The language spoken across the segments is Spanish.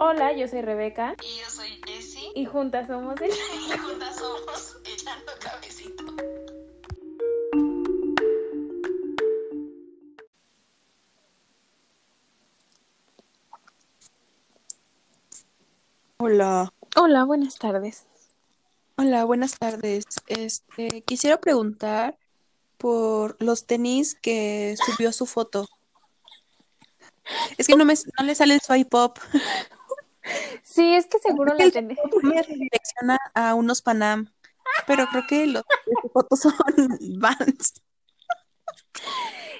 Hola, yo soy Rebeca. Y yo soy Jessie. Y juntas somos el... Y juntas somos Echando Cabecito. Hola, Hola, buenas tardes. hola, buenas tardes. Este, quisiera preguntar por los tenis que subió su foto. Es que no me, no le sale el swipe up. Sí, es que seguro la tenés. me redirecciona a unos Panam, pero creo que los de su foto son Vans.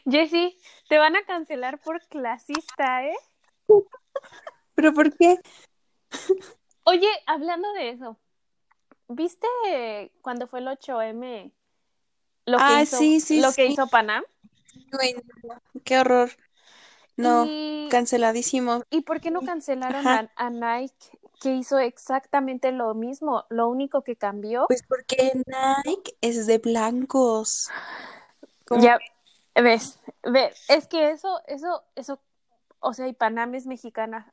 Jessy, te van a cancelar por clasista, ¿eh? ¿Pero por qué? Oye, hablando de eso, ¿viste cuando fue el 8M lo que Ah, hizo, sí, sí, lo que hizo Panam? Qué horror. No, Y, canceladísimo. ¿y por qué no cancelaron a, a Nike, que hizo exactamente lo mismo? Lo único que cambió, Pues porque Nike es de blancos. Ya ves, ves, es que eso, eso, eso, o sea, y Panam es mexicana.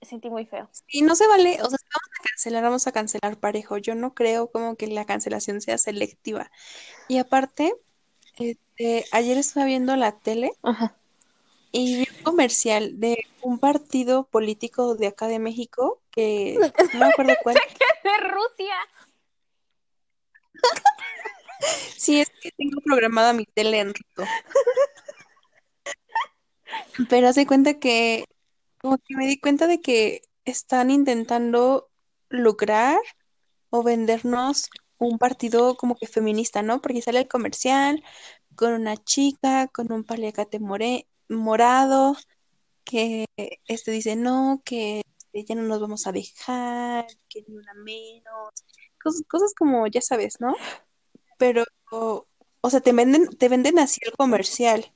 Sentí muy feo. Y no se vale, o sea, si vamos a cancelar, vamos a cancelar parejo. Yo no creo como que la cancelación sea selectiva. Y aparte, este, ayer estaba viendo la tele Ajá. Y vi un comercial de un partido político de acá de México que no me acuerdo cuál. De Rusia. Sí, es que tengo programada mi tele en ruso. Pero haz de cuenta que, como que me di cuenta de que están intentando lucrar o vendernos un partido como que feminista, ¿no? Porque sale el comercial con una chica, con un paliacate more- morado, que este dice, no, que ya no nos vamos a dejar, que ni una menos, cosas, cosas como, ya sabes, ¿no? Pero, o sea, te venden, te venden así el comercial,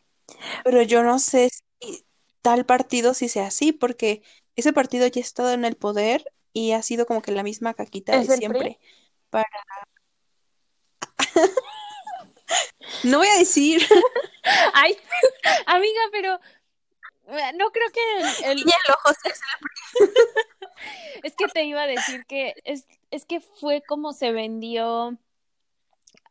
pero yo no sé si tal partido sí sea así, porque ese partido ya ha estado en el poder y ha sido como que la misma caquita ¿Es de PRI? siempre. Para... No voy a decir, Ay, amiga, pero eh, no creo que el, el- el ojo, es que te iba a decir que es, es que fue como se vendió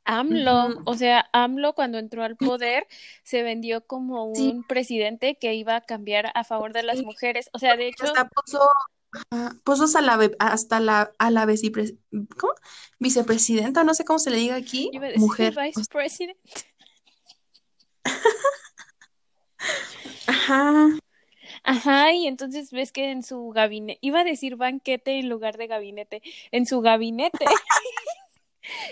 AMLO, o sea, AMLO cuando entró al poder se vendió como Sí. un presidente que iba a cambiar a favor de las mujeres, o sea, de hecho, hasta puso, ajá, puso hasta la, hasta la, a la ¿cómo? vicepresidenta, no sé cómo se le diga aquí, iba a decir mujer. vice president, Ajá, ajá, y entonces ves que en su gabinete, iba a decir banquete en lugar de gabinete, en su gabinete.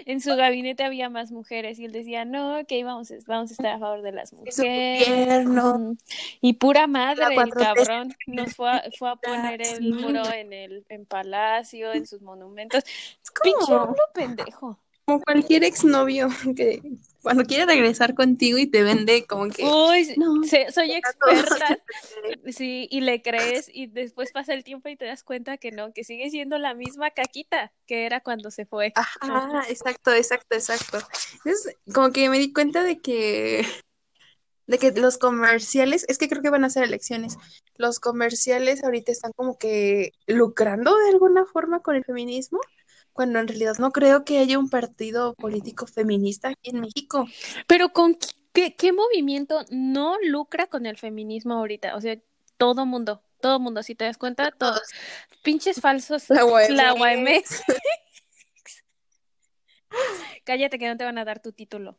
En su gabinete había más mujeres y él decía, no, que íbamos, a- vamos a estar a favor de las mujeres. Ujú. Y pura madre, el 4T cabrón nos fue a, fue a poner el muro en el en Palacio, en sus monumentos. Es Pinche como, AMLO pendejo. Como cualquier exnovio que cuando quiere regresar contigo y te vende como que, Uy, no, soy experta. perderé". Sí, y le crees y después pasa el tiempo y te das cuenta que no, que sigue siendo la misma caquita que era cuando se fue. Ajá, exacto, exacto, exacto. Entonces, como que me di cuenta de que, de que los comerciales, es que creo que van a ser elecciones, los comerciales ahorita están como que lucrando de alguna forma con el feminismo, cuando en realidad no creo que haya un partido político feminista aquí en México. Pero con qué, qué movimiento no lucra con el feminismo ahorita, o sea, todo mundo, todo mundo, si te das cuenta, todos pinches falsos La La UAM. UAMX. Cállate que no te van a dar tu título.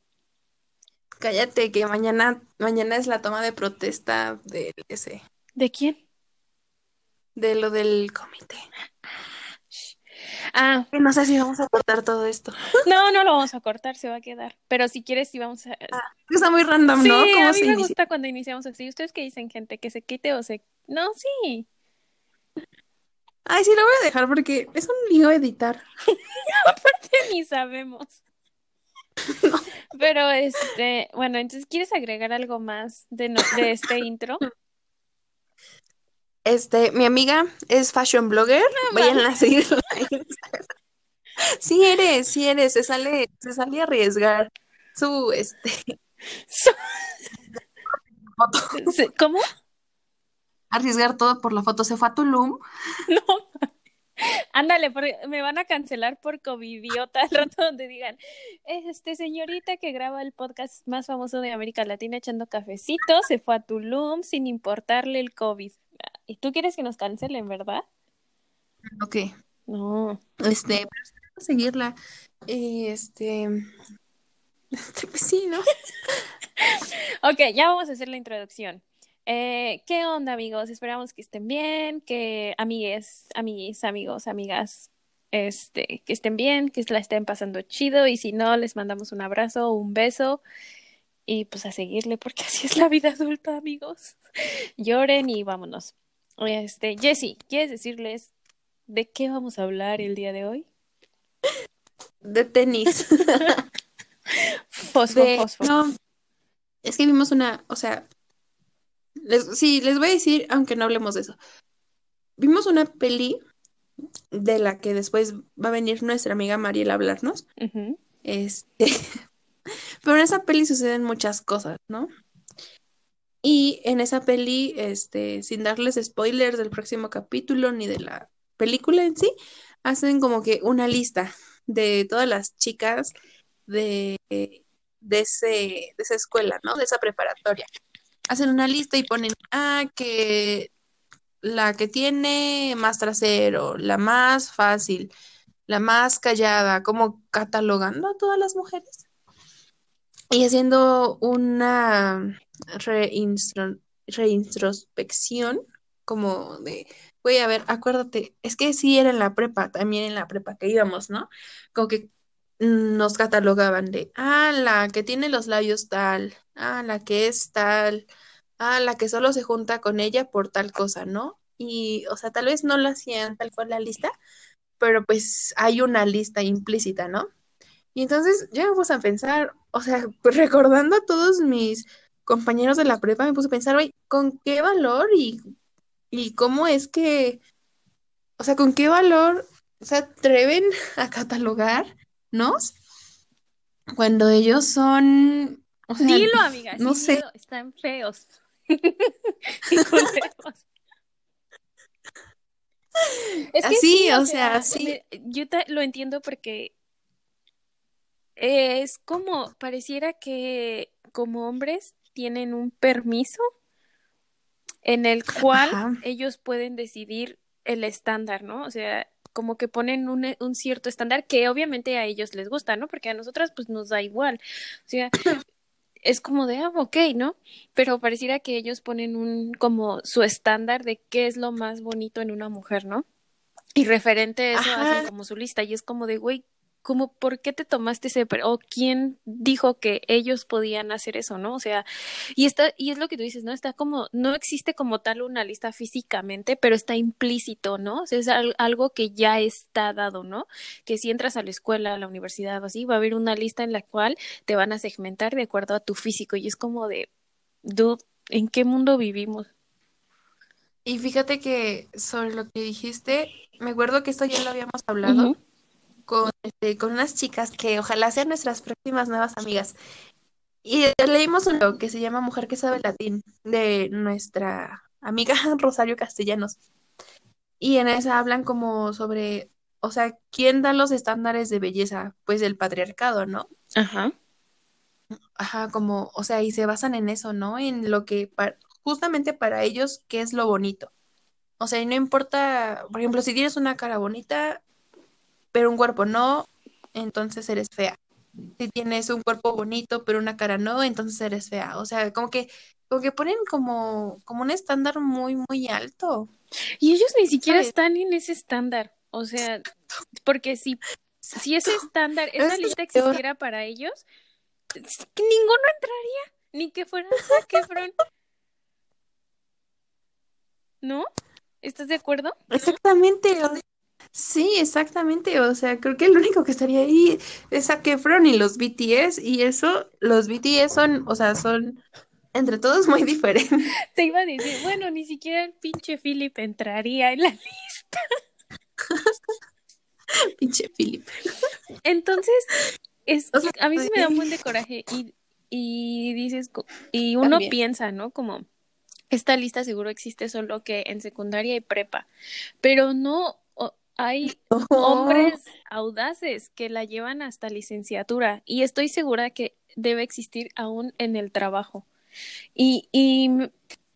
Cállate, que mañana, mañana es la toma de protesta del ese, ¿De quién? de lo del comité. Ah, No sé si vamos a cortar todo esto. no, no lo vamos a cortar, se va a quedar. Pero si quieres, sí vamos a. Está muy random, sí, ¿no? ¿Cómo a mí me inicia? gusta cuando iniciamos así. ¿Ustedes qué dicen, gente? ¿Que se quite o se.? No, sí. Ay, sí, lo voy a dejar porque es un lío editar. Aparte ni sabemos. Pero este, bueno, entonces, ¿quieres agregar algo más de, no- de este intro? Este, mi amiga es fashion blogger. Vayan a seguirla. Sí eres, sí eres. Se sale, se sale a arriesgar su, este, foto. Se- ¿Cómo? arriesgar todo por la foto. Se fue a Tulum. No. Ándale, porque me van a cancelar por covidiota al rato donde digan, este señorita que graba el podcast más famoso de América Latina echando cafecito, se fue a Tulum sin importarle el COVID. ¿Y tú quieres que nos cancelen, verdad? Ok. No. Este, pero seguirla. Eh, Este, pues sí, ¿no? Ok, ya vamos a hacer la introducción. Eh, ¿qué onda, amigos? Esperamos que estén bien, que amigues, amiguis, amigos, amigas, este, que estén bien, que la estén pasando chido y si no, les mandamos un abrazo, un beso y pues a seguirle porque así es la vida adulta, amigos. Lloren y vámonos. Este, Jessy, ¿quieres decirles de qué vamos a hablar el día de hoy? De tenis. Fosfo, De- fosfo. no, es que vimos una, o sea, les, sí, les voy a decir, aunque no hablemos de eso. Vimos una peli de la que después va a venir nuestra amiga Mariela a hablarnos. Este, pero en esa peli suceden muchas cosas, ¿no? Y en esa peli, este, sin darles spoilers del próximo capítulo ni de la película en sí, hacen como que una lista de todas las chicas de, de ese, de esa escuela, ¿no? De esa preparatoria. Hacen una lista y ponen, ah, que la que tiene más trasero, la más fácil, la más callada, como catalogando a todas las mujeres y haciendo una reintrospección como de, güey, a ver, acuérdate, es que sí era en la prepa, también en la prepa que íbamos, ¿no? Como que nos catalogaban de, ah, la que tiene los labios tal, ah, la que es tal, ah, la que solo se junta con ella por tal cosa, ¿no? Y, o sea, tal vez no lo hacían tal cual la lista, pero pues hay una lista implícita, ¿no? Y entonces ya me puse a pensar, o sea, pues recordando a todos mis compañeros de la prepa, me puse a pensar, güey, ¿con qué valor y, y cómo es que, o sea, con qué valor se atreven a catalogarnos cuando ellos son, o sea, Dilo, amiga, no sé. están feos. Es que Así, sí, o sea, sí. me- yo lo entiendo porque es como, pareciera que como hombres tienen un permiso en el cual Ajá. ellos pueden decidir el estándar, ¿no? O sea, como que ponen un, un cierto estándar que obviamente a ellos les gusta, ¿no? Porque a nosotras pues nos da igual. O sea, es como de, ah, ok, ¿no? Pero pareciera que ellos ponen un, como su estándar de qué es lo más bonito en una mujer, ¿no? Y referente a eso Ajá. hacen como su lista y es como de, güey, como, ¿por qué te tomaste ese, o quién dijo que ellos podían hacer eso, ¿no? O sea, y está, y es lo que tú dices, ¿no? Está como, no existe como tal una lista físicamente, pero está implícito, ¿no? O sea, es al- algo que ya está dado, ¿no? Que si entras a la escuela, a la universidad o así, va a haber una lista en la cual te van a segmentar de acuerdo a tu físico y es como de, dude, ¿en qué mundo vivimos? Y fíjate que sobre lo que dijiste, me acuerdo que esto ya lo habíamos hablado. Con, este, con unas chicas que ojalá sean nuestras próximas nuevas amigas. Y leímos un libro que se llama Mujer que sabe latín, de nuestra amiga Rosario Castellanos. Y en esa hablan como sobre, o sea, ¿quién da los estándares de belleza? Pues el patriarcado, ¿no? Ajá. Ajá, como, o sea, y se basan en eso, ¿no? En lo que, justamente para ellos, ¿qué es lo bonito? O sea, y no importa, por ejemplo, si tienes una cara bonita, pero un cuerpo no, entonces eres fea. Si tienes un cuerpo bonito, pero una cara no, entonces eres fea. O sea, como que, como que ponen como, como un estándar muy, muy alto. Y ellos ni siquiera ¿Sabes? están en ese estándar. O sea, porque si, si ese estándar, esa Es lista peor. existiera para ellos, ninguno entraría, ni que fuera Zac Efron. ¿No? ¿Estás de acuerdo? Exactamente. Sí, exactamente. O sea, creo que el único que estaría ahí es Zac Efron y los BTS. Y eso, los BTS son, o sea, son entre todos muy diferentes. Te iba a decir, bueno, ni siquiera el pinche Philip entraría en la lista. Pinche Philip. Entonces, es, O sea, a mí sí me da un buen de coraje y, y dices, y uno También. piensa, ¿no? Como, esta lista seguro existe solo que en secundaria y prepa, pero no hay hombres audaces que la llevan hasta licenciatura y estoy segura que debe existir aún en el trabajo. Y, y,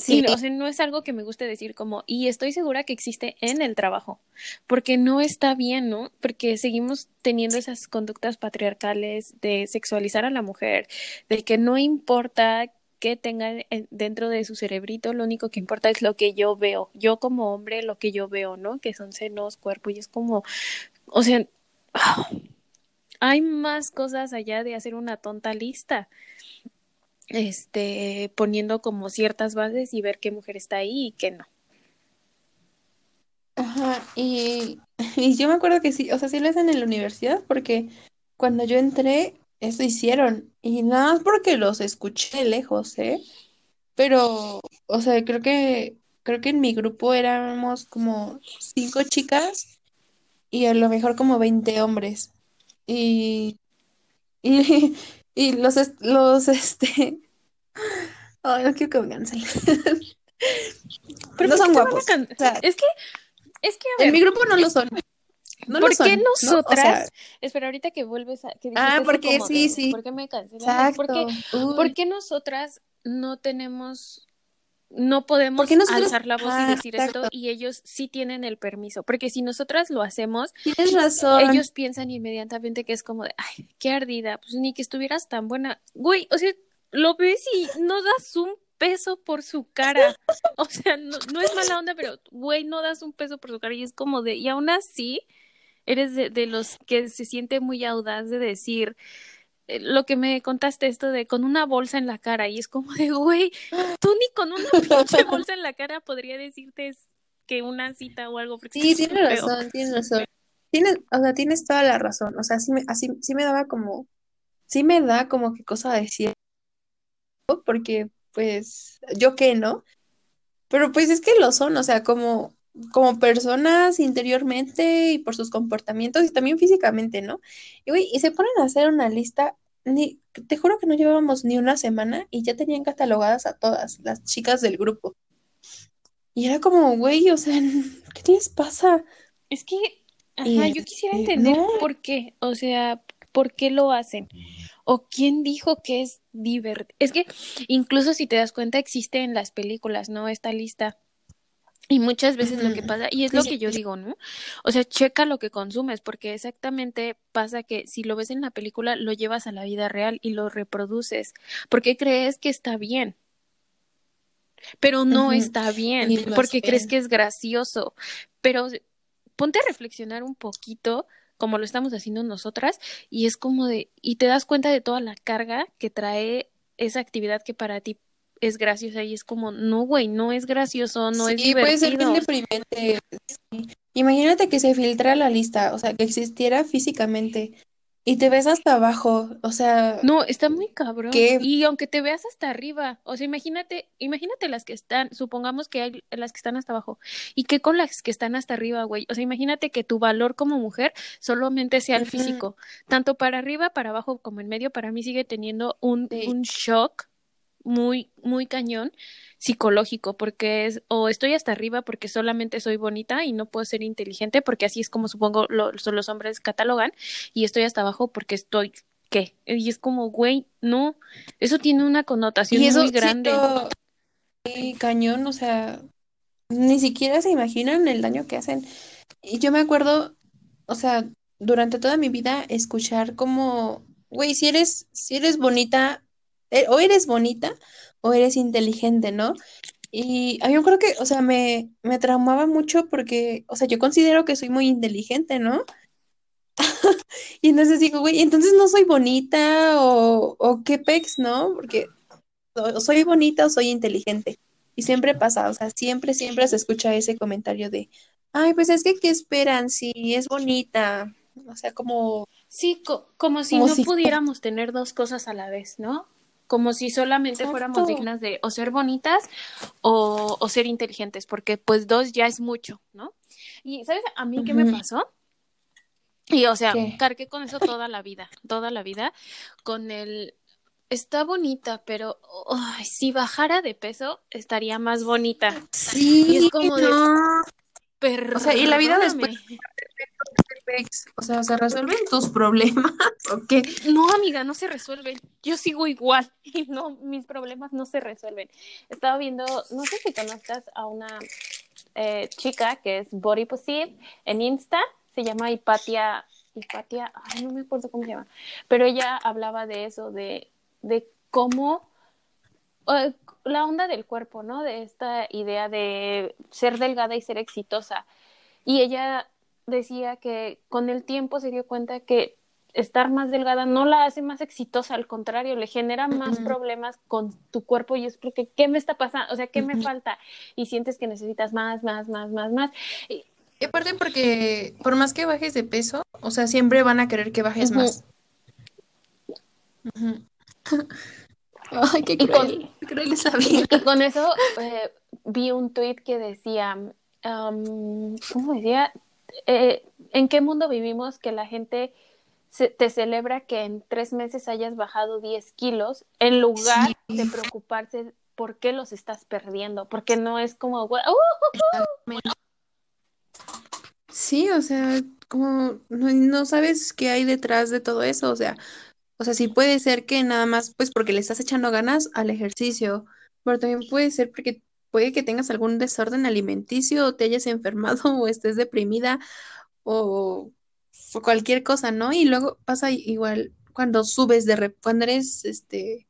Sí, y, o sea, no es algo que me guste decir como, y estoy segura que existe en el trabajo, porque no está bien, ¿no? Porque seguimos teniendo esas conductas patriarcales de sexualizar a la mujer, de que no importa qué tenga en- dentro de su cerebrito, lo único que importa es lo que yo veo, yo como hombre, lo que yo veo, ¿no? Que son senos, cuerpo, y es como, o sea, hay más cosas allá de hacer una tonta lista este, poniendo como ciertas bases y ver qué mujer está ahí y qué no. Ajá, y, y yo me acuerdo que sí, o sea, sí lo hacen en la universidad porque cuando yo entré, eso hicieron. Y nada más porque los escuché lejos, ¿eh? Pero, o sea, creo que, creo que en mi grupo éramos como cinco chicas y a lo mejor como 20 hombres. Y, y, y los, los, este, ay, no quiero que me cancelen. Pero No ¿por son guapos. O sea, Es que, es que, a en mi grupo no lo son. No ¿por son, qué ¿no? O sea, nosotras? Espera, ahorita que vuelves a, que Ah, porque como sí, sí. ¿por qué me cancelan? Uy. ¿por qué nosotras no tenemos, no podemos nosotros- alzar la voz y Ah, decir exacto. esto y ellos sí tienen el permiso? Porque si nosotras lo hacemos, Tienes razón. ellos piensan inmediatamente que es como de, ay, qué ardida, pues ni que estuvieras tan buena. Güey, o sea, lo ves y no das un peso por su cara. O sea, no, no es mala onda, pero, güey, no das un peso por su cara y es como de, y aún así, eres de, de los que se siente muy audaz de decir eh, lo que me contaste esto de con una bolsa en la cara y es como de, güey, tú ni con una pinche bolsa en la cara podría decirte que una cita o algo. Sí, tienes razón, tienes razón. Tienes, o sea, tienes toda la razón. O sea, sí me, así, sí me daba como, sí me da como que cosa decir, porque pues, yo qué, ¿no? Pero pues es que lo son, o sea, como, como personas interiormente y por sus comportamientos y también físicamente, ¿no? Y, güey, y se ponen a hacer una lista, ni, te juro que no llevábamos ni una semana y ya tenían catalogadas a todas las chicas del grupo. Y era como, güey, o sea, ¿qué les pasa? Es que, Y, ajá, yo quisiera este, entender no. por qué, o sea, por qué lo hacen, o quién dijo que es divertido. Es que incluso si te das cuenta existe en las películas, ¿no? Esta lista. Y muchas veces lo que pasa, y es lo que yo digo, ¿no? O sea, checa lo que consumes, porque exactamente pasa que si lo ves en la película, lo llevas a la vida real y lo reproduces, porque crees que está bien. Pero no está bien, porque crees que es gracioso. Pero ponte a reflexionar un poquito, como lo estamos haciendo nosotras, y es como de, y te das cuenta de toda la carga que trae esa actividad que para ti es graciosa, y es como, no, güey, no es gracioso, no es Sí, puede ser bien divertido. deprimente. sí. Imagínate que se filtra la lista, o sea, que existiera físicamente y te ves hasta abajo, o sea, No, está muy cabrón. ¿Qué? Y aunque te veas hasta arriba, o sea, imagínate, imagínate las que están, supongamos que hay las que están hasta abajo, y qué con las que están hasta arriba, güey. O sea, imagínate que tu valor como mujer solamente sea el físico, tanto para arriba, para abajo como en medio, para mí sigue teniendo un, Sí. un shock muy, muy cañón psicológico, porque es, o estoy hasta arriba porque solamente soy bonita y no puedo ser inteligente, porque así es como supongo lo, los hombres catalogan, y estoy hasta abajo porque estoy, ¿qué? Y es como, güey, no, eso tiene una connotación y eso muy grande. sí, cañón, o sea, ni siquiera se imaginan el daño que hacen. Y yo me acuerdo, o sea, durante toda mi vida escuchar como, güey, si eres, si eres bonita, o eres bonita o eres inteligente, ¿no? Y a mí me acuerdo que, o sea, me, me traumaba mucho porque, o sea, yo considero que soy muy inteligente, ¿no? Y entonces digo, güey, entonces no soy bonita o, o qué pex, ¿no? Porque o soy bonita o soy inteligente. Y siempre pasa, o sea, siempre, siempre se escucha ese comentario de, ay, pues es que, ¿qué esperan si es bonita? O sea, como, Sí, co- como si Como no si- pudiéramos tener dos cosas a la vez, ¿no? Como si solamente fuéramos dignas de o ser bonitas o, o ser inteligentes, porque pues dos ya es mucho, ¿no? Y ¿sabes a mí qué me pasó? Y o sea, ¿Qué? cargué con eso toda la vida, toda la vida, con el está bonita, pero ay, si bajara de peso, estaría más bonita. Sí, Y es como de- no. Pero, O sea, y la vida después O sea, ¿se resuelven tus problemas o? No, amiga, no se resuelven. Yo sigo igual y no, mis problemas no se resuelven. Estaba viendo, no sé si conozcas a una eh, chica que es Body Positive en Insta, se llama Hipatia, Hipatia, ay, no me acuerdo cómo se llama, pero ella hablaba de eso, de, de cómo la onda del cuerpo, ¿no? De esta idea de ser delgada y ser exitosa. Y ella decía que con el tiempo se dio cuenta que estar más delgada no la hace más exitosa, al contrario, le genera más problemas con tu cuerpo y es porque, ¿qué me está pasando? O sea, ¿qué me falta? Y sientes que necesitas más, más, más, más, más. Y- Y aparte porque por más que bajes de peso, o sea, siempre van a querer que bajes más. Ay, qué Y con- cruel, esa vida. Y con eso eh, vi un tweet que decía, um, ¿cómo decía? Eh, ¿En qué mundo vivimos que la gente se- te celebra que en tres meses hayas bajado 10 kilos en lugar Sí. de preocuparse por qué los estás perdiendo? Porque no es como, "Gua- ¡uh! Sí, o sea, como no, no sabes qué hay detrás de todo eso, o sea, o sea, sí puede ser que nada más pues porque le estás echando ganas al ejercicio, pero también puede ser porque puede que tengas algún desorden alimenticio o te hayas enfermado o estés deprimida o, o cualquier cosa, ¿no? Y luego pasa igual cuando subes de cuando eres este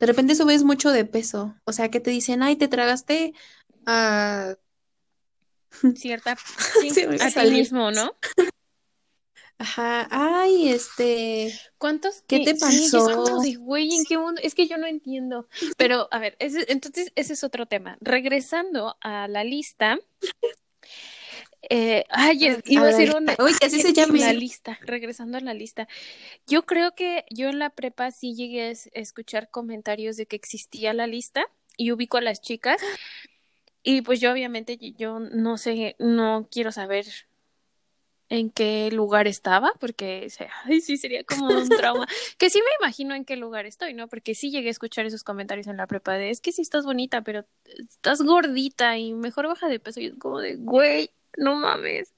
de repente subes mucho de peso, o sea, que te dicen, "Ay, te tragaste a cierta, sí, a ti mismo, ¿no? Ajá, ay, este, ¿Cuántos? ¿Qué te pasó? de, güey, ¿en qué mundo? Es que yo no entiendo. Pero, a ver, ese- entonces ese es otro tema. Regresando a la lista, eh, ay, es- iba a ser una, uy, así se llame. la lista, regresando a la lista. Yo creo que yo en la prepa sí llegué a es- escuchar comentarios de que existía la lista y ubico a las chicas y pues yo obviamente yo no sé, no quiero saber en qué lugar estaba, porque ay, sí sería como un trauma. que sí me imagino en qué lugar estoy, ¿no? Porque sí llegué a escuchar esos comentarios en la prepa de es que sí estás bonita, pero estás gordita y mejor baja de peso. Y es como de, güey, no mames.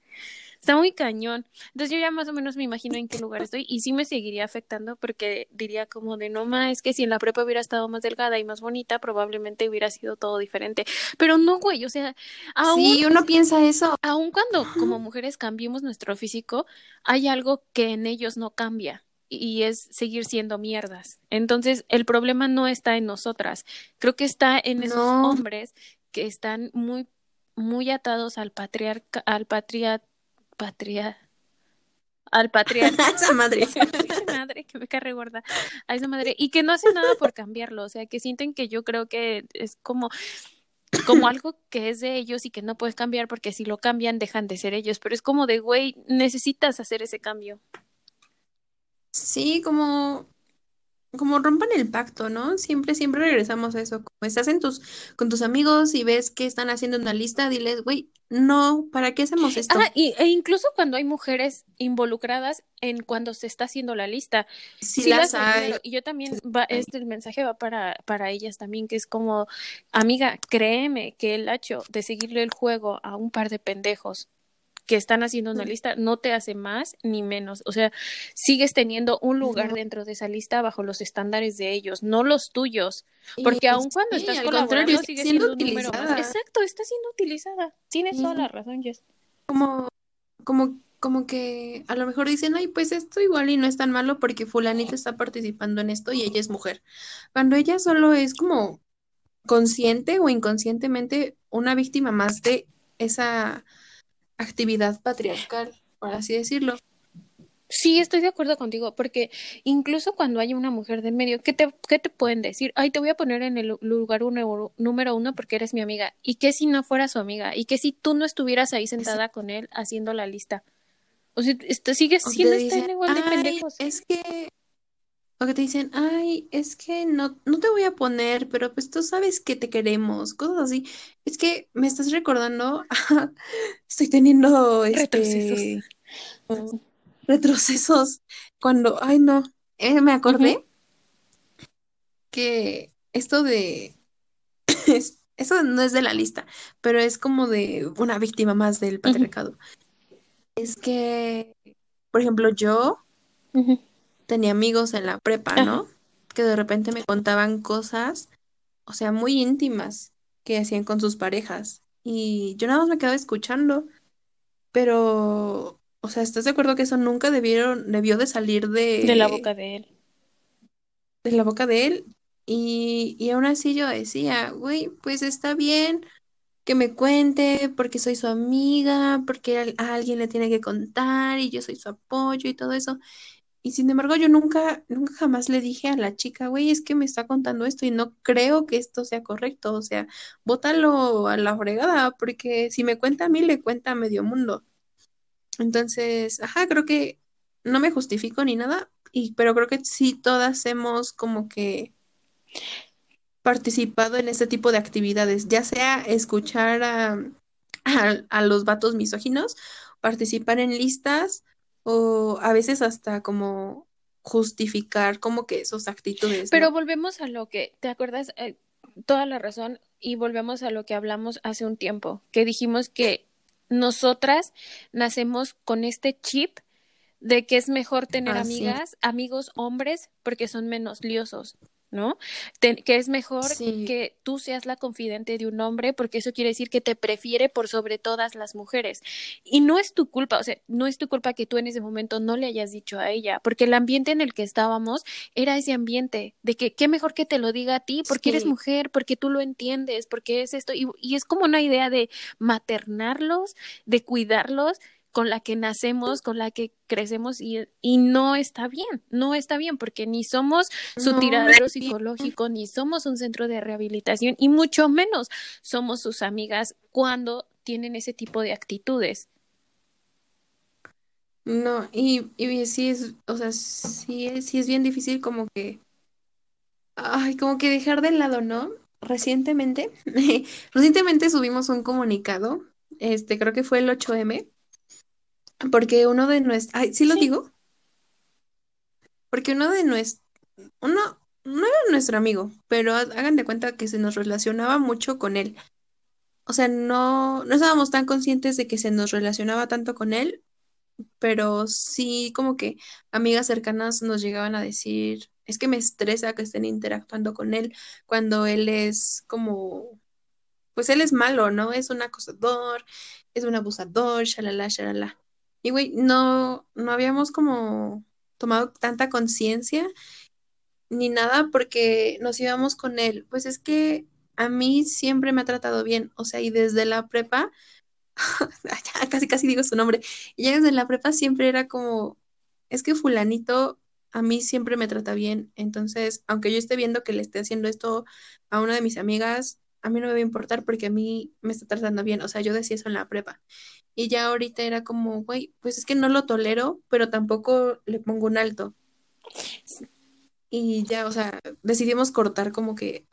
Está muy cañón. Entonces yo ya más o menos me imagino en qué lugar estoy y sí me seguiría afectando porque diría como de no más, es que si en la prepa hubiera estado más delgada y más bonita, probablemente hubiera sido todo diferente. Pero no, güey, o sea, aún Sí, uno piensa eso. aun cuando como mujeres cambiemos nuestro físico, hay algo que en ellos no cambia y es seguir siendo mierdas. Entonces, el problema no está en nosotras. Creo que está en esos No. hombres que están muy muy atados al patriarca al patria patria al patriarca Esa madre. esa madre que me cae gorda a esa madre y que no hacen nada por cambiarlo, o sea, que sienten que yo creo que es como como algo que es de ellos y que no puedes cambiar porque si lo cambian dejan de ser ellos, pero es como de, güey, necesitas hacer ese cambio. Sí, como, como rompan el pacto, ¿no? Siempre, siempre regresamos a eso. Como estás en tus, con tus amigos y ves que están haciendo una lista, diles, güey, no, ¿para qué hacemos esto? Ah, y, e incluso cuando hay mujeres involucradas en cuando se está haciendo la lista, Sí sí las hay. Y yo también, va, este el mensaje va para, para ellas también, que es como, amiga, créeme que el hecho de seguirle el juego a un par de pendejos que están haciendo una lista no te hace más ni menos. O sea, sigues teniendo un lugar dentro de esa lista bajo los estándares de ellos, no los tuyos. Porque Y aun cuando sí, estás colaborando, contrario, sigue siendo siendo un número más. Exacto, está siendo utilizada. Tienes toda la razón, Jess. Como, como, como que a lo mejor dicen, ay, pues esto igual y no es tan malo porque fulanita está participando en esto y ella es mujer. Cuando ella solo es como consciente o inconscientemente una víctima más de esa actividad patriarcal, por así decirlo. Sí, estoy de acuerdo contigo, porque incluso cuando hay una mujer del medio, ¿qué te, qué te pueden decir? Ay, te voy a poner en el lugar uno, número uno porque eres mi amiga. ¿Y qué si no fuera su amiga? ¿Y qué si tú no estuvieras ahí sentada con él haciendo la lista? O sea, esto sigues siendo dicen, están igual de pendejos. es que, o que te dicen, ay, es que no, no te voy a poner, pero pues tú sabes que te queremos, cosas así. Es que me estás recordando, estoy teniendo Retrocesos. este retrocesos cuando, ay no, eh, me acordé que esto de... Eso no es de la lista, pero es como de una víctima más del patriarcado. Es que, por ejemplo, yo. Tenía amigos en la prepa, Ajá. ¿no? Que de repente me contaban cosas, o sea, muy íntimas que hacían con sus parejas. Y yo nada más me quedaba escuchando, pero, o sea, ¿estás de acuerdo que eso nunca debieron, debió de salir De la de, boca de él. de la boca de él? Y, y aún así yo decía, güey, pues está bien que me cuente porque soy su amiga, porque a alguien le tiene que contar y yo soy su apoyo y todo eso. Y sin embargo, yo nunca, nunca jamás le dije a la chica, güey, es que me está contando esto y no creo que esto sea correcto. O sea, bótalo a la fregada, porque si me cuenta a mí, le cuenta a medio mundo. Entonces, ajá, creo que no me justifico ni nada, y, pero creo que sí todas hemos como que participado en este tipo de actividades, ya sea escuchar a, a, a los vatos misóginos, participar en listas o a veces hasta como justificar como que sus actitudes, Pero ¿no? volvemos a lo que, ¿te acuerdas? Eh, toda la razón y volvemos a lo que hablamos hace un tiempo, que dijimos que nosotras nacemos con este chip de que es mejor tener Ah, sí. amigas, amigos hombres, porque son menos liosos, ¿no? Te- que es mejor Sí. que tú seas la confidente de un hombre, porque eso quiere decir que te prefiere por sobre todas las mujeres. Y no es tu culpa, o sea, no es tu culpa que tú en ese momento no le hayas dicho a ella, porque el ambiente en el que estábamos era ese ambiente de que qué mejor que te lo diga a ti, porque eres mujer, porque tú lo entiendes, porque es esto, y, y es como una idea de maternarlos, de cuidarlos con la que nacemos, con la que crecemos y, y no está bien, no está bien porque ni somos su No, tiradero psicológico, ni somos un centro de rehabilitación y mucho menos somos sus amigas cuando tienen ese tipo de actitudes. No, y, y sí es, o sea, sí es, sí es bien difícil como que, ay, como que dejar de lado, ¿no? Recientemente, recientemente subimos un comunicado, este, creo que fue el 8M, porque uno de nuestros, ay, ¿sí lo Sí. digo? Porque uno de nuestros, uno, no era nuestro amigo, pero ha- hagan de cuenta que se nos relacionaba mucho con él. O sea, no, no estábamos tan conscientes de que se nos relacionaba tanto con él, pero sí como que amigas cercanas nos llegaban a decir, es que me estresa que estén interactuando con él cuando él es como, pues él es malo, ¿no? Es un acosador, es un abusador, shalala, shalala. Y güey, no, no habíamos como tomado tanta conciencia ni nada porque nos íbamos con él. Pues es que a mí siempre me ha tratado bien, o sea, y desde la prepa casi casi digo su nombre. Y ya desde la prepa siempre era como, es que fulanito a mí siempre me trata bien. Entonces, aunque yo esté viendo que le esté haciendo esto a una de mis amigas, a mí no me va a importar porque a mí me está tratando bien. O sea, yo decía eso en la prepa. Y ya ahorita era como, güey, pues es que no lo tolero, pero tampoco le pongo un alto. Y ya, o sea, decidimos cortar como que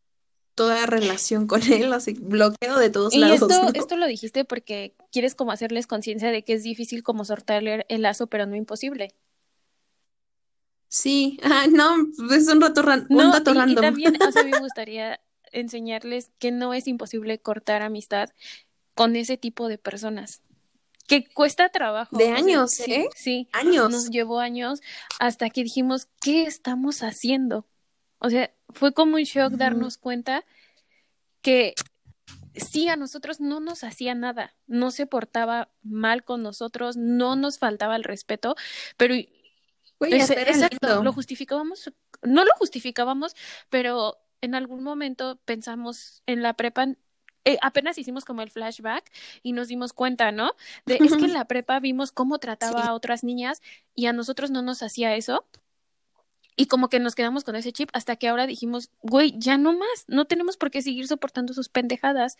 toda relación con él, así, bloqueo de todos Y lados, esto, ¿no? esto lo dijiste porque quieres como hacerles conciencia de que es difícil como soltarle el lazo, pero no imposible. Sí, ah, no, es un rato ran- un No, dato y, y random. también, o sea, a mí me gustaría enseñarles que no es imposible cortar amistad con ese tipo de personas. Que cuesta trabajo. De años, sí, ¿eh? sí, nos Años. llevó años hasta que dijimos, ¿qué estamos haciendo? O sea, fue como un shock darnos cuenta que sí, a nosotros no nos hacía nada, no se portaba mal con nosotros, no nos faltaba el respeto, pero hasta era exacto, lo justificábamos, no lo justificábamos, pero en algún momento pensamos en la prepa, eh, apenas hicimos como el flashback y nos dimos cuenta, ¿no? De es que en la prepa vimos cómo trataba Sí. a otras niñas y a nosotros no nos hacía eso. Y como que nos quedamos con ese chip hasta que ahora dijimos, güey, ya no más, no tenemos por qué seguir soportando sus pendejadas.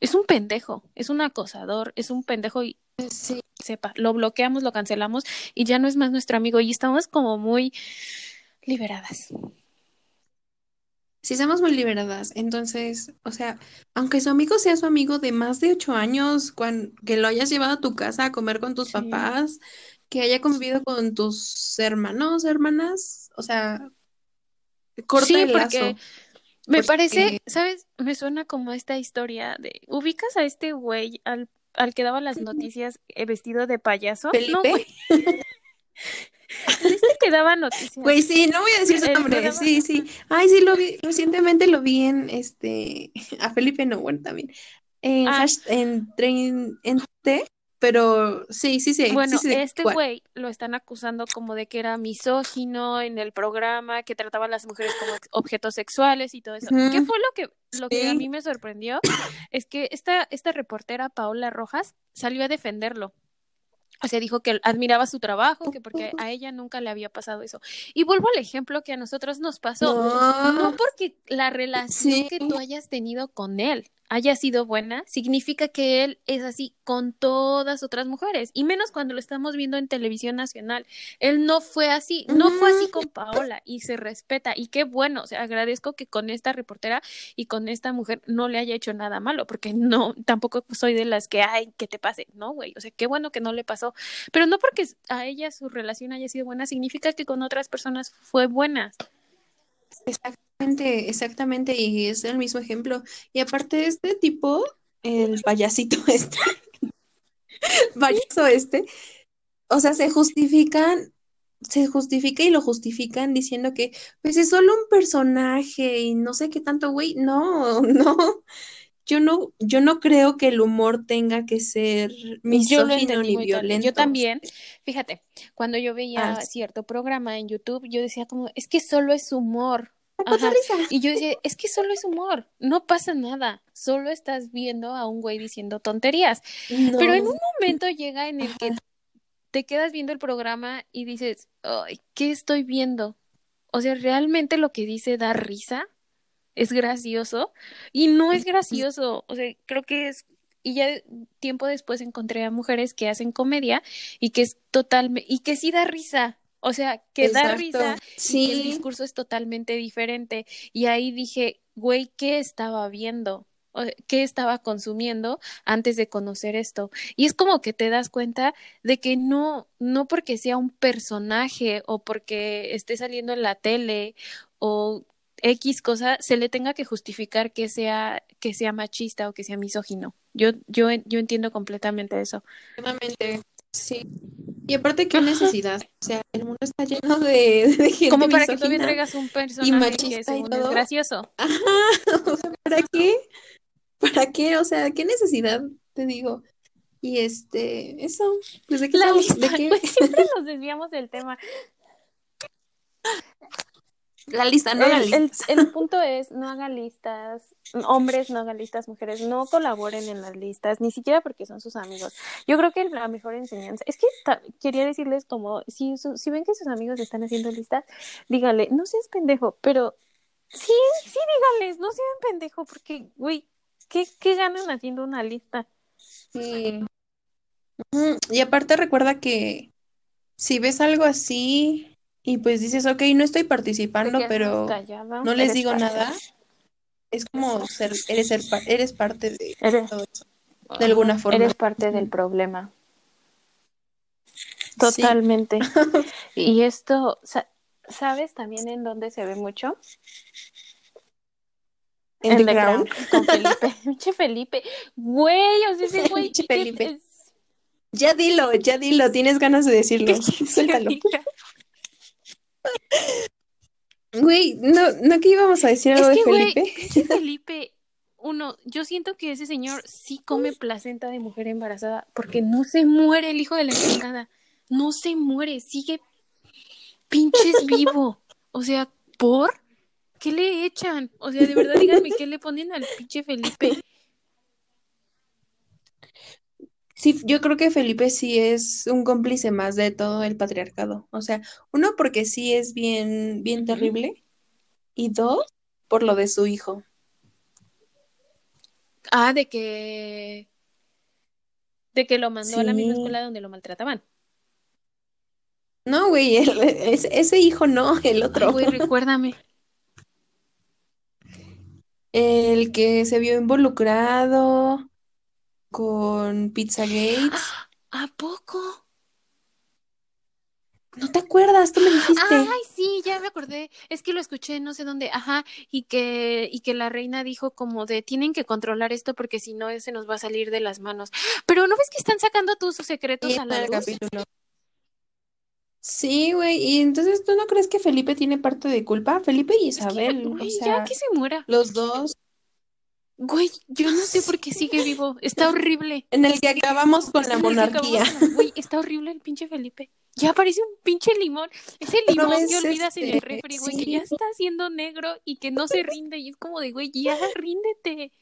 Es un pendejo, es un acosador, es un pendejo y Sí. sepa, lo bloqueamos, lo cancelamos y ya no es más nuestro amigo y estamos como muy liberadas. Sí, somos muy liberadas. Entonces, o sea, aunque su amigo sea su amigo de más de ocho años, que lo hayas llevado a tu casa a comer con tus Sí. papás, que haya convivido con tus hermanos, hermanas, o sea, corta Sí, el porque lazo. Me porque parece, ¿sabes? Me suena como esta historia de, ¿ubicas a este güey al, al que daba las noticias eh, vestido de payaso? No, Felipe. güey. Este que daba noticias. Güey, sí, no voy a decir su nombre, sí, sí. Ay, sí, lo vi, recientemente lo vi en, este, a Felipe no, bueno, también, en, Ah. hash- en, Tren- en T, pero sí, sí, sí, Bueno, sí, sí, este güey lo están acusando como de que era misógino en el programa, que trataba a las mujeres como objetos sexuales y todo eso. ¿Qué fue lo que, lo que a mí me sorprendió? Es que esta, esta reportera Paola Rojas salió a defenderlo. O sea, dijo que admiraba su trabajo, que porque a ella nunca le había pasado eso. Y vuelvo al ejemplo que a nosotros nos pasó. No, No porque la relación Sí. que tú hayas tenido con él haya sido buena, significa que él es así con todas otras mujeres, y menos cuando lo estamos viendo en televisión nacional. Él no fue así, no fue así con Paola, y se respeta, y qué bueno, o sea, agradezco que con esta reportera y con esta mujer no le haya hecho nada malo, porque no, tampoco soy de las que, ay, que te pase, no, güey, o sea, qué bueno que no le pasó, pero no porque a ella su relación haya sido buena, significa que con otras personas fue buena. Exactamente, exactamente, y es el mismo ejemplo. Y aparte, este tipo, el payasito este, payaso este, o sea, se justifican, se justifica y lo justifican diciendo que, pues es solo un personaje y no sé qué tanto, güey. No, no. Yo no, yo no creo que el humor tenga que ser misógino ni violento. Yo también, fíjate, cuando yo veía Ah, cierto programa en YouTube, yo decía como, es que solo es humor. Ajá. Y yo decía, es que solo es humor, no pasa nada, solo estás viendo a un güey diciendo tonterías. Pero en un momento llega en el que te quedas viendo el programa y dices, ay, ¿qué estoy viendo? O sea, ¿realmente lo que dice da risa? ¿Es gracioso? Y no es gracioso, o sea, creo que es... Y ya tiempo después encontré a mujeres que hacen comedia y que es totalmente... y que sí da risa. O sea, que da Exacto. risa y el discurso es totalmente diferente. Y ahí dije, güey, ¿qué estaba viendo? ¿Qué estaba consumiendo antes de conocer esto? Y es como que te das cuenta de que no, no porque sea un personaje o porque esté saliendo en la tele o X cosa, se le tenga que justificar que sea, que sea machista o que sea misógino. Yo, yo, yo entiendo completamente eso. Sí. Y aparte, ¿qué necesidad? O sea, el mundo está lleno de, de gente Como para que todavía misógina. traigas un y personaje que machista y según es todo. gracioso. Ajá, o sea, ¿para qué? ¿Para qué? O sea, ¿qué necesidad? Te digo. Y este, eso, pues de qué La estamos, lista, de qué, güey, siempre nos desviamos del tema. La lista, no la El, el, lista. el punto es, no hagan listas, hombres no hagan listas, mujeres no colaboren en las listas, ni siquiera porque son sus amigos. Yo creo que la mejor enseñanza, es que quería decirles como, si, su- si ven que sus amigos están haciendo listas, díganle, no seas pendejo, pero sí, sí díganles, no sean pendejo, porque, güey, ¿qué, qué ganan haciendo una lista? Sí. Y aparte recuerda que si ves algo así y pues dices, ok, no estoy participando, pero no les digo parte. nada, es como ser, eres, ser, eres parte de Eres, todo eso, de alguna forma. eres parte del problema. Sí. Totalmente. Y esto, sa- ¿sabes también en dónde se ve mucho? En The The Crown. Crown, con Felipe. Pinche Felipe. Güey, o sea, ese güey. Pinche ¿qué Felipe. es? Ya dilo, ya dilo, tienes ganas de decirlo. Suéltalo. Güey, no, no que íbamos a decir algo Es de que, Felipe. Felipe. Uno, yo siento que ese señor sí come placenta de mujer embarazada porque no se muere el hijo de la chingada. No se muere, sigue pinches vivo. O sea, ¿por? ¿Qué le echan? O sea, de verdad, díganme qué le ponen al pinche Felipe. Sí, yo creo que Felipe sí es un cómplice más de todo el patriarcado. O sea, uno porque sí es bien, bien terrible y dos por lo de su hijo. Ah, de que. De que lo mandó a la misma escuela donde lo maltrataban. No, güey, el- ese, ese hijo no, el Ay, otro. güey, recuérdame. El que se vio involucrado con Pizzagate. ¿A poco? No te acuerdas, tú me dijiste. Ay, sí, ya me acordé. Es que lo escuché no sé dónde. Ajá, y que y que la reina dijo como de tienen que controlar esto porque si no se nos va a salir de las manos. Pero ¿no ves que están sacando todos sus secretos Sí, a la luz? capítulo. Sí, güey, y entonces ¿tú no crees que Felipe tiene parte de culpa? Felipe y Es que, Isabel, o güey, ya sea, que se muera. los dos, Güey, yo no sé por qué sigue vivo. Está horrible. en el que acabamos con la acabamos monarquía. Güey, está horrible el pinche Felipe. Ya parece un pinche limón. Ese ¿No limón que olvidas en el refri, güey, que Sí. ya está haciendo negro y que no se rinde. Y es como de, güey, ya ríndete.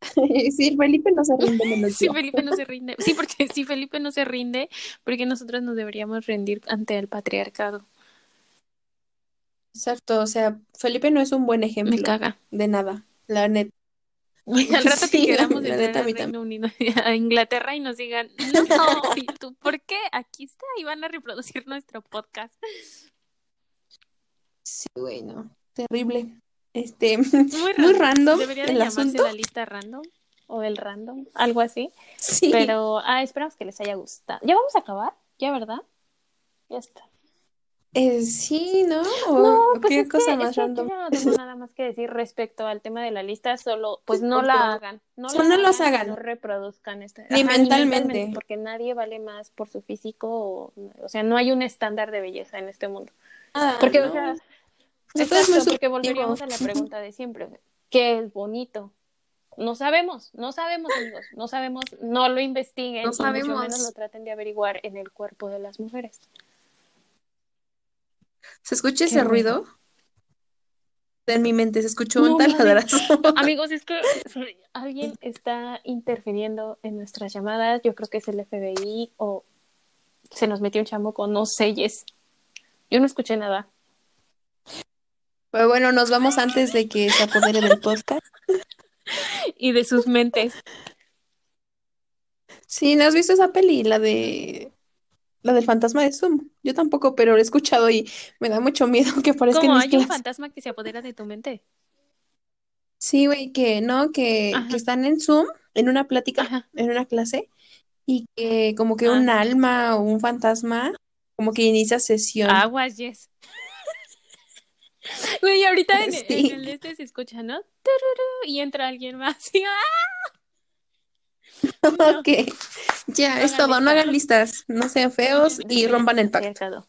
Sí, Felipe no se rinde menos yo. Felipe no se rinde. Sí, porque si Felipe no se rinde, porque nosotros nos deberíamos rendir ante el patriarcado. Exacto, o sea, Felipe no es un buen Me ejemplo caga. de nada, la neta. Al rato que Sí, queramos la neta, a al mí Reino Unido, a Inglaterra y nos digan, no, ¿y tú por qué? Aquí está y van a reproducir nuestro podcast. Sí, güey, no, terrible. Este, Muy random. muy random Debería de el llamarse asunto. la lista random o el random, algo así. Sí, Pero, ah, esperamos que les haya gustado. ¿Ya vamos a acabar? ¿Ya, verdad? Ya está. Eh, sí, ¿no? ¿O No, pues qué es cosa que, más es que yo no tengo nada más que decir respecto al tema de la lista, solo pues no la hagan, no no los hagan, hagan. no reproduzcan esta, Ni Ajá, mentalmente. porque nadie vale más por su físico, o, o sea, no hay un estándar de belleza en este mundo. Ah, Porque, no. o sea, Pues es exacto, porque volveríamos a la pregunta de siempre, ¿qué es bonito? No sabemos, no sabemos, amigos, no sabemos, no lo investiguen, No y mucho sabemos. menos lo traten de averiguar en el cuerpo de las mujeres. ¿Se escucha ese ruido. ruido? En mi mente se escuchó un No taladrazo. Amigos, es que alguien está interfiriendo en nuestras llamadas. Yo creo que es el FBI o se nos metió un chamuco, no sé, Jess. Yo no escuché nada. Pero bueno, nos vamos antes de que se apodere del podcast. Y de sus mentes. Sí, ¿no has visto esa peli? La de... La del fantasma de Zoom. Yo tampoco, pero lo he escuchado y me da mucho miedo que aparezca en Como mis hay un fantasma que se apodera de tu mente. Sí, güey, que no, que, que están en Zoom, en una plática, Ajá. en una clase, y que como que Ah, un no. alma o un fantasma como que inicia sesión. Aguas, Jess. Güey, ahorita en, en Sí. el este se escucha, ¿no? Tururú, y entra alguien más. Y, ¡ah! No, Ok, ya, no es todo, no hagan listas, no sean feos y rompan el pacto. Adiós.